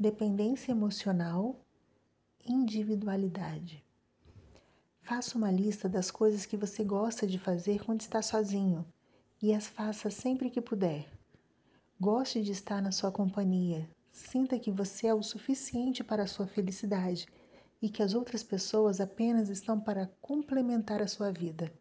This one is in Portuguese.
dependência emocional, individualidade. Faça uma lista das coisas que você gosta de fazer quando está sozinho e as faça sempre que puder. Goste de estar na sua companhia. Sinta que você é o suficiente para a sua felicidade e que as outras pessoas apenas estão para complementar a sua vida.